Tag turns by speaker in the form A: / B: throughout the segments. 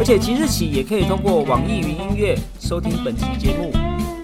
A: 而且即日起也可以通过网易云音乐收听本期节目，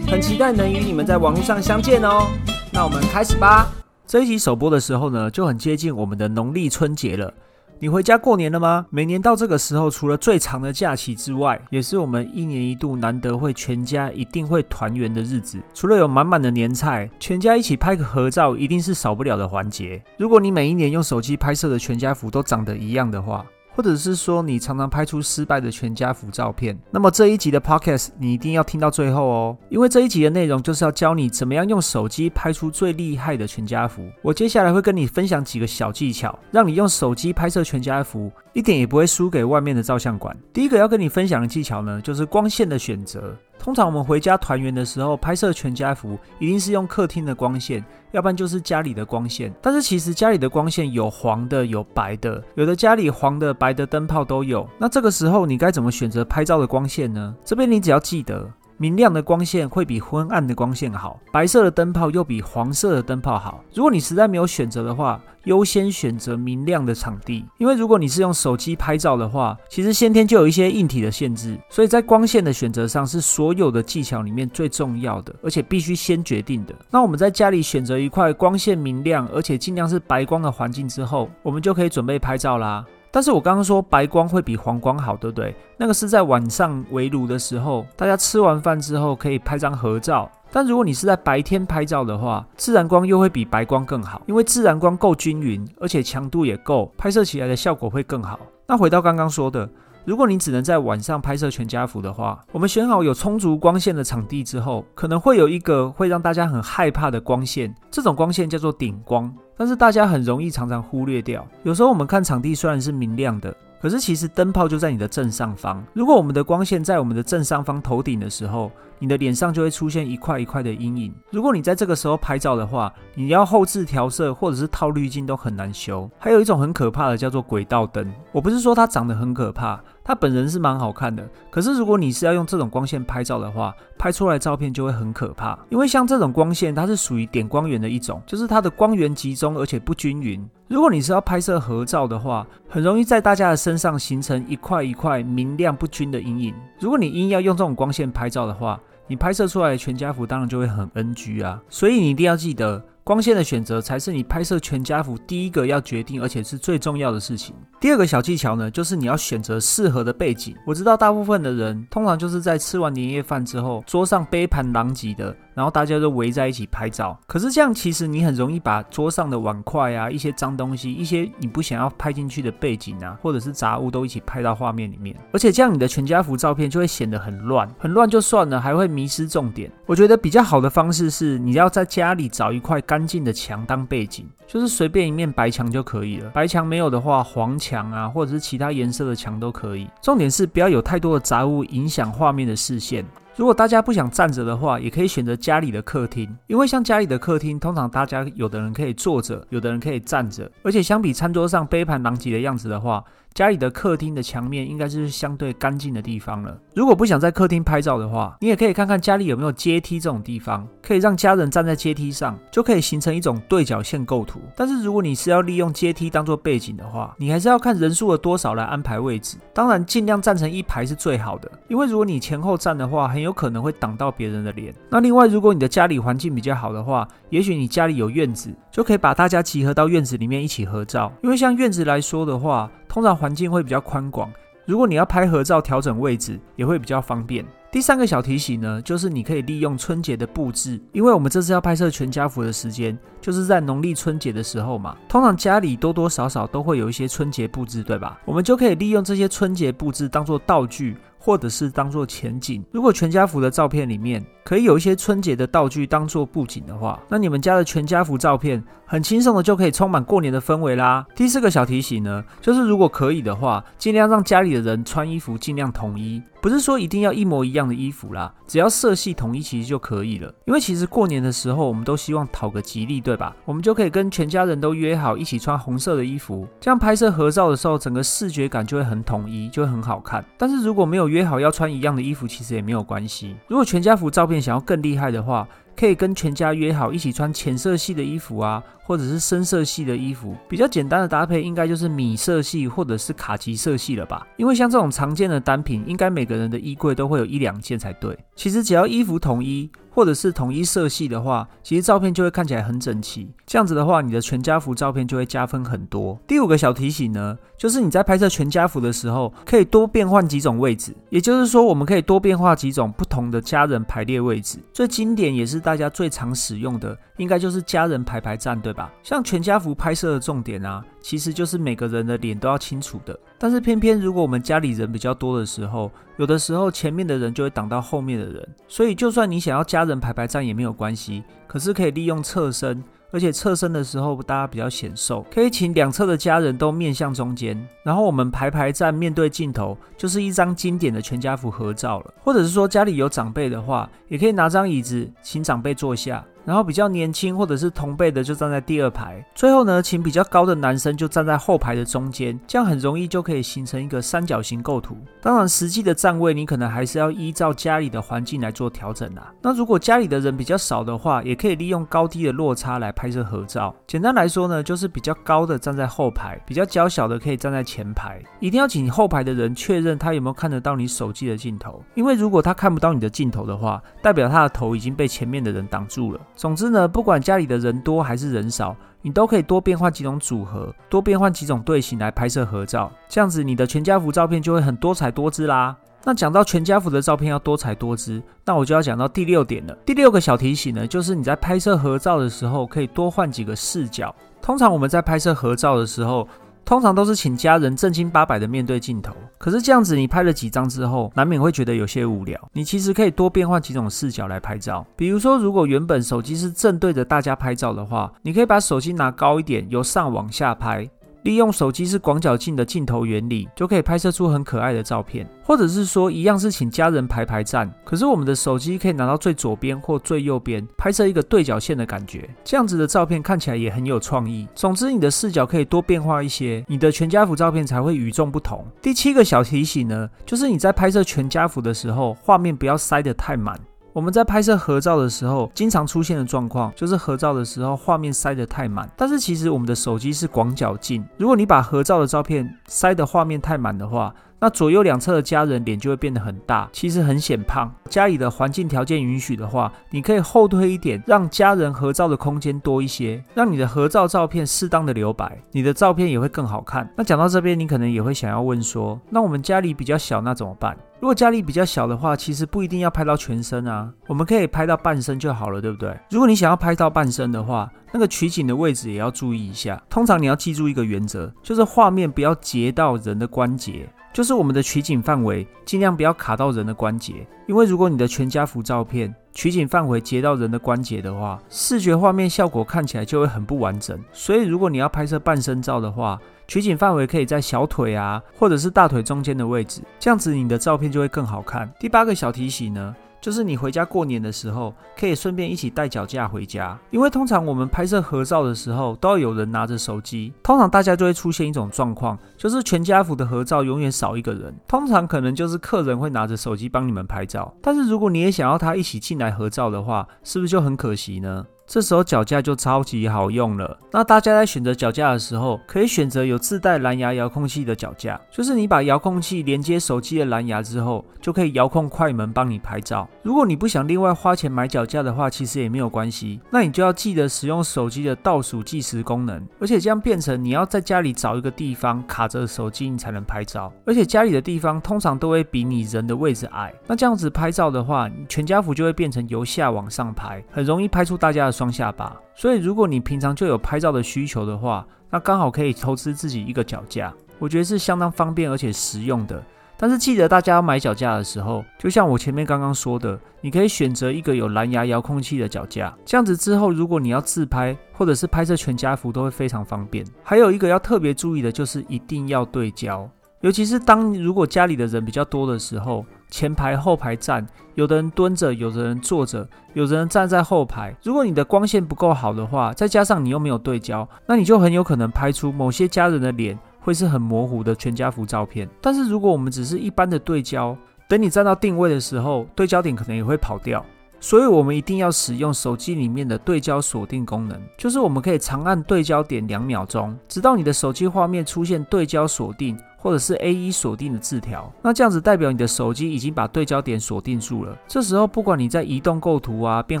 A: 很期待能与你们在网络上相见哦。那我们开始吧。这一集首播的时候呢，就很接近我们的农历春节了。你回家过年了吗？每年到这个时候，除了最长的假期之外，也是我们一年一度难得会全家一定会团圆的日子。除了有满满的年菜，全家一起拍个合照，一定是少不了的环节。如果你每一年用手机拍摄的全家福都长得一样的话，或者是说你常常拍出失败的全家福照片，那么这一集的 podcast 你一定要听到最后哦，因为这一集的内容就是要教你怎么样用手机拍出最厉害的全家福。我接下来会跟你分享几个小技巧，让你用手机拍摄全家福一点也不会输给外面的照相馆。第一个要跟你分享的技巧呢，就是光线的选择。通常我们回家团圆的时候拍摄全家福，一定是用客厅的光线，要不然就是家里的光线。但是其实家里的光线有黄的，有白的，有的家里黄的、白的灯泡都有。那这个时候你该怎么选择拍照的光线呢？这边你只要记得。明亮的光线会比昏暗的光线好，白色的灯泡又比黄色的灯泡好。如果你实在没有选择的话，优先选择明亮的场地，因为如果你是用手机拍照的话，其实先天就有一些硬体的限制，所以在光线的选择上是所有的技巧里面最重要的，而且必须先决定的。那我们在家里选择一块光线明亮，而且尽量是白光的环境之后，我们就可以准备拍照啦。但是我刚刚说白光会比黄光好，对不对？那个是在晚上围炉的时候，大家吃完饭之后可以拍张合照。但如果你是在白天拍照的话，自然光又会比白光更好，因为自然光够均匀，而且强度也够，拍摄起来的效果会更好。那回到刚刚说的。如果你只能在晚上拍摄全家福的话，我们选好有充足光线的场地之后，可能会有一个会让大家很害怕的光线，这种光线叫做顶光，但是大家很容易常常忽略掉。有时候我们看场地虽然是明亮的。可是其实灯泡就在你的正上方。如果我们的光线在我们的正上方头顶的时候，你的脸上就会出现一块一块的阴影。如果你在这个时候拍照的话，你要后置调色或者是套滤镜都很难修。还有一种很可怕的叫做轨道灯，我不是说它长得很可怕，它本人是蛮好看的。可是如果你是要用这种光线拍照的话，拍出来照片就会很可怕。因为像这种光线，它是属于点光源的一种，就是它的光源集中而且不均匀。如果你是要拍摄合照的话，很容易在大家的身上形成一块一块明亮不均的阴影。如果你硬要用这种光线拍照的话，你拍摄出来的全家福当然就会很 NG 啊。所以你一定要记得。光线的选择才是你拍摄全家福第一个要决定，而且是最重要的事情。第二个小技巧呢，就是你要选择适合的背景。我知道大部分的人通常就是在吃完年夜饭之后，桌上杯盘狼藉的，然后大家都围在一起拍照。可是这样其实你很容易把桌上的碗筷啊、一些脏东西、一些你不想要拍进去的背景啊，或者是杂物都一起拍到画面里面。而且这样你的全家福照片就会显得很乱，很乱就算了，还会迷失重点。我觉得比较好的方式是，你要在家里找一块干净的墙当背景，就是随便一面白墙就可以了。白墙没有的话，黄墙啊，或者是其他颜色的墙都可以。重点是不要有太多的杂物影响画面的视线。如果大家不想站着的话，也可以选择家里的客厅，因为像家里的客厅，通常大家有的人可以坐着，有的人可以站着，而且相比餐桌上杯盘狼藉的样子的话。家里的客厅的墙面应该是相对干净的地方了。如果不想在客厅拍照的话，你也可以看看家里有没有阶梯这种地方，可以让家人站在阶梯上，就可以形成一种对角线构图。但是如果你是要利用阶梯当做背景的话，你还是要看人数的多少来安排位置。当然，尽量站成一排是最好的，因为如果你前后站的话，很有可能会挡到别人的脸。那另外，如果你的家里环境比较好的话，也许你家里有院子，就可以把大家集合到院子里面一起合照。因为像院子来说的话，通常环境会比较宽广，如果你要拍合照，调整位置也会比较方便。第三个小提醒呢，就是你可以利用春节的布置，因为我们这次要拍摄全家福的时间，就是在农历春节的时候嘛。通常家里多多少少都会有一些春节布置，对吧？我们就可以利用这些春节布置当做道具。或者是当做前景。如果全家福的照片里面可以有一些春节的道具当做布景的话，那你们家的全家福照片很轻松的就可以充满过年的氛围啦。第四个小提醒呢，就是如果可以的话，尽量让家里的人穿衣服尽量统一。不是说一定要一模一样的衣服啦，只要色系统一其实就可以了。因为其实过年的时候，我们都希望讨个吉利，对吧？我们就可以跟全家人都约好一起穿红色的衣服，这样拍摄合照的时候，整个视觉感就会很统一，就会很好看。但是如果没有约好要穿一样的衣服，其实也没有关系。如果全家福照片想要更厉害的话，可以跟全家约好一起穿浅色系的衣服啊，或者是深色系的衣服。比较简单的搭配应该就是米色系或者是卡其色系了吧？因为像这种常见的单品，应该每个人的衣柜都会有一两件才对。其实只要衣服统一。或者是统一色系的话，其实照片就会看起来很整齐。这样子的话，你的全家福照片就会加分很多。第五个小提醒呢，就是你在拍摄全家福的时候，可以多变换几种位置。也就是说，我们可以多变化几种不同的家人排列位置。最经典也是大家最常使用的，应该就是家人排排站，对吧？像全家福拍摄的重点啊，其实就是每个人的脸都要清楚的。但是偏偏如果我们家里人比较多的时候，有的时候前面的人就会挡到后面的人，所以就算你想要家人排排站也没有关系，可是可以利用侧身，而且侧身的时候大家比较显瘦，可以请两侧的家人都面向中间，然后我们排排站面对镜头，就是一张经典的全家福合照了。或者是说家里有长辈的话，也可以拿张椅子请长辈坐下。然后比较年轻或者是同辈的就站在第二排，最后呢，请比较高的男生就站在后排的中间，这样很容易就可以形成一个三角形构图。当然，实际的站位你可能还是要依照家里的环境来做调整啊。那如果家里的人比较少的话，也可以利用高低的落差来拍摄合照。简单来说呢，就是比较高的站在后排，比较娇小的可以站在前排。一定要请后排的人确认他有没有看得到你手机的镜头，因为如果他看不到你的镜头的话，代表他的头已经被前面的人挡住了。总之呢，不管家里的人多还是人少，你都可以多变换几种组合，多变换几种队形来拍摄合照。这样子，你的全家福照片就会很多彩多姿啦。那讲到全家福的照片要多彩多姿，那我就要讲到第六点了。第六个小提醒呢，就是你在拍摄合照的时候，可以多换几个视角。通常我们在拍摄合照的时候，通常都是请家人正经八百的面对镜头，可是这样子你拍了几张之后，难免会觉得有些无聊。你其实可以多变换几种视角来拍照，比如说，如果原本手机是正对着大家拍照的话，你可以把手机拿高一点，由上往下拍。利用手机是广角镜的镜头原理，就可以拍摄出很可爱的照片。或者是说，一样是请家人排排站，可是我们的手机可以拿到最左边或最右边，拍摄一个对角线的感觉。这样子的照片看起来也很有创意。总之，你的视角可以多变化一些，你的全家福照片才会与众不同。第七个小提醒呢，就是你在拍摄全家福的时候，画面不要塞得太满。我们在拍摄合照的时候，经常出现的状况就是合照的时候画面塞得太满。但是其实我们的手机是广角镜，如果你把合照的照片塞得画面太满的话，那左右两侧的家人脸就会变得很大，其实很显胖。家里的环境条件允许的话，你可以后退一点，让家人合照的空间多一些，让你的合照照片适当的留白，你的照片也会更好看。那讲到这边，你可能也会想要问说，那我们家里比较小，那怎么办？如果家里比较小的话，其实不一定要拍到全身啊，我们可以拍到半身就好了，对不对？如果你想要拍到半身的话，那个取景的位置也要注意一下。通常你要记住一个原则，就是画面不要截到人的关节。就是我们的取景范围尽量不要卡到人的关节，因为如果你的全家福照片取景范围截到人的关节的话，视觉画面效果看起来就会很不完整。所以如果你要拍摄半身照的话，取景范围可以在小腿啊，或者是大腿中间的位置，这样子你的照片就会更好看。第八个小提醒呢？就是你回家过年的时候，可以顺便一起带脚架回家，因为通常我们拍摄合照的时候，都要有人拿着手机。通常大家就会出现一种状况，就是全家福的合照永远少一个人。通常可能就是客人会拿着手机帮你们拍照，但是如果你也想要他一起进来合照的话，是不是就很可惜呢？这时候脚架就超级好用了。那大家在选择脚架的时候，可以选择有自带蓝牙遥控器的脚架，就是你把遥控器连接手机的蓝牙之后，就可以遥控快门帮你拍照。如果你不想另外花钱买脚架的话，其实也没有关系。那你就要记得使用手机的倒数计时功能，而且这样变成你要在家里找一个地方卡着手机你才能拍照，而且家里的地方通常都会比你人的位置矮。那这样子拍照的话，你全家福就会变成由下往上拍，很容易拍出大家的。双下巴，所以如果你平常就有拍照的需求的话，那刚好可以投资自己一个脚架，我觉得是相当方便而且实用的。但是记得大家要买脚架的时候，就像我前面刚刚说的，你可以选择一个有蓝牙遥控器的脚架，这样子之后，如果你要自拍或者是拍摄全家福，都会非常方便。还有一个要特别注意的就是一定要对焦，尤其是当如果家里的人比较多的时候，前排后排站，有的人蹲着，有的人坐着，有的人站在后排。如果你的光线不够好的话，再加上你又没有对焦，那你就很有可能拍出某些家人的脸。会是很模糊的全家福照片，但是如果我们只是一般的对焦，等你站到定位的时候，对焦点可能也会跑掉，所以我们一定要使用手机里面的对焦锁定功能，就是我们可以长按对焦点两秒钟，直到你的手机画面出现对焦锁定。或者是 A 一锁定的字条，那这样子代表你的手机已经把对焦点锁定住了。这时候，不管你在移动构图啊、变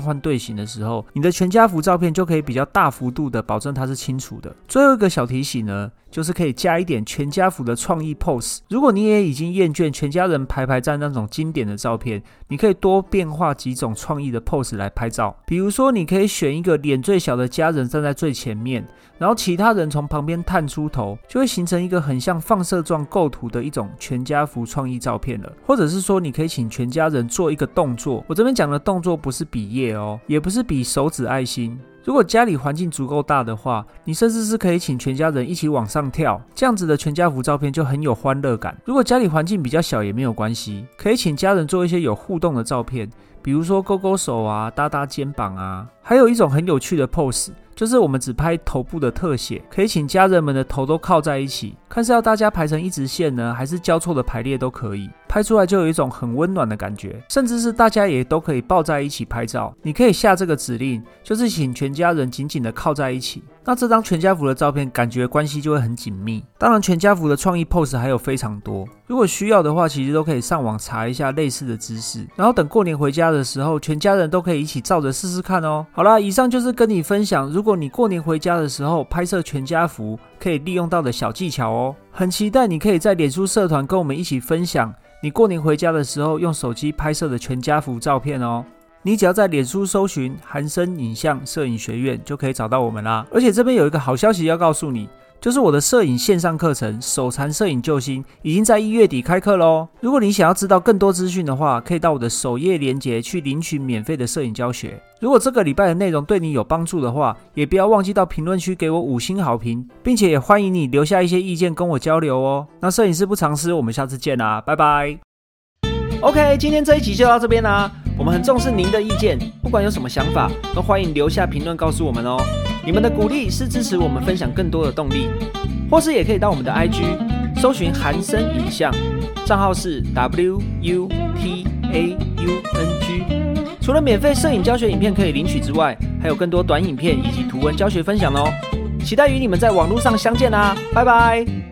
A: 换队形的时候，你的全家福照片就可以比较大幅度的保证它是清楚的。最后一个小提醒呢，就是可以加一点全家福的创意 pose。如果你也已经厌倦全家人排排站那种经典的照片，你可以多变化几种创意的 pose 来拍照。比如说，你可以选一个脸最小的家人站在最前面，然后其他人从旁边探出头，就会形成一个很像放射状。构图的一种全家福创意照片了，或者是说你可以请全家人做一个动作。我这边讲的动作不是比耶哦，也不是比手指爱心。如果家里环境足够大的话，你甚至是可以请全家人一起往上跳，这样子的全家福照片就很有欢乐感。如果家里环境比较小也没有关系，可以请家人做一些有互动的照片，比如说勾勾手啊、搭搭肩膀啊。还有一种很有趣的 pose。就是我们只拍头部的特写，可以请家人们的头都靠在一起，看是要大家排成一直线呢，还是交错的排列都可以，拍出来就有一种很温暖的感觉，甚至是大家也都可以抱在一起拍照。你可以下这个指令，就是请全家人紧紧的靠在一起。那这张全家福的照片，感觉关系就会很紧密。当然，全家福的创意 pose 还有非常多，如果需要的话，其实都可以上网查一下类似的知识，然后等过年回家的时候，全家人都可以一起照着试试看哦。好啦，以上就是跟你分享，如如果你过年回家的时候拍摄全家福，可以利用到的小技巧哦。很期待你可以在脸书社团跟我们一起分享你过年回家的时候用手机拍摄的全家福照片哦。你只要在脸书搜寻韩生影像摄影学院，就可以找到我们啦。而且这边有一个好消息要告诉你，就是我的摄影线上课程《手残摄影救星》已经在一月底开课喽。如果你想要知道更多资讯的话，可以到我的首页链接去领取免费的摄影教学。如果这个礼拜的内容对你有帮助的话，也不要忘记到评论区给我五星好评，并且也欢迎你留下一些意见跟我交流哦。那摄影师不藏私，我们下次见啦，拜拜。OK，今天这一集就到这边啦。我们很重视您的意见，不管有什么想法，都欢迎留下评论告诉我们哦。你们的鼓励是支持我们分享更多的动力，或是也可以到我们的 IG 搜寻韩生影像，账号是 W U T A U N G。除了免费摄影教学影片可以领取之外，还有更多短影片以及图文教学分享哦。期待与你们在网络上相见啦，拜拜。